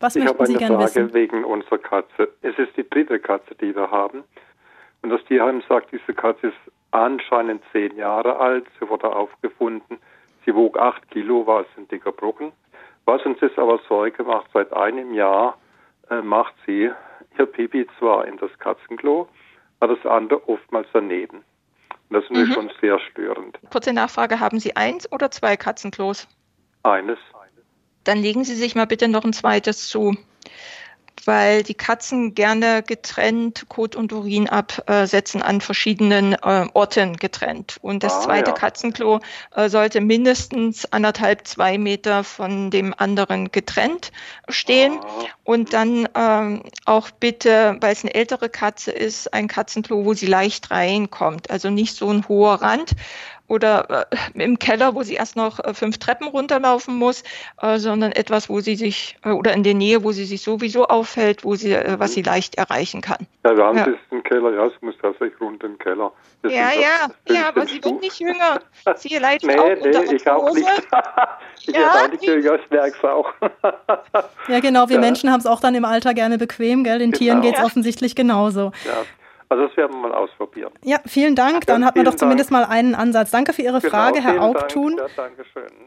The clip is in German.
Was ich möchten Sie gerne Frage wissen? wegen unserer Katze. Es ist die dritte Katze, die wir haben. Und das Tierheim sagt, diese Katze ist anscheinend zehn Jahre alt. Sie wurde aufgefunden. Sie wog acht Kilo, war es ein dicker Brocken. Was uns jetzt aber Sorge macht, seit einem Jahr äh, macht sie ihr Pipi zwar in das Katzenklo, aber das andere oftmals daneben. Und das ist mhm. schon sehr störend. Kurze Nachfrage, haben Sie eins oder zwei Katzenklos? Eines. Dann legen Sie sich mal bitte noch ein zweites zu weil die Katzen gerne getrennt Kot und Urin absetzen an verschiedenen äh, Orten getrennt. Und das ah, zweite ja. Katzenklo äh, sollte mindestens anderthalb, zwei Meter von dem anderen getrennt stehen. Ah. Und dann ähm, auch bitte, weil es eine ältere Katze ist, ein Katzenklo, wo sie leicht reinkommt. Also nicht so ein hoher Rand, oder äh, im Keller, wo sie erst noch äh, fünf Treppen runterlaufen muss, äh, sondern etwas, wo sie sich äh, oder in der Nähe, wo sie sich sowieso aufhält, wo sie äh, was sie leicht erreichen kann. Ja, wir haben ja. im Keller, ja, es muss tatsächlich runter im Keller. Das ja, ja, ja, aber sie wird nicht jünger. Sie leidet nee, auch nee, unter ich auch nicht. ich ja, werde auch nicht jünger, ich merke es auch. ja, genau, wir ja. Menschen haben es auch dann im Alter gerne bequem, gell? Den genau. Tieren geht es offensichtlich genauso. Ja. Also das werden wir mal ausprobieren. Ja, vielen Dank. Dann ja, hat man doch zumindest Dank. mal einen Ansatz. Danke für Ihre genau, Frage, Herr Augtun. Ja, danke schön.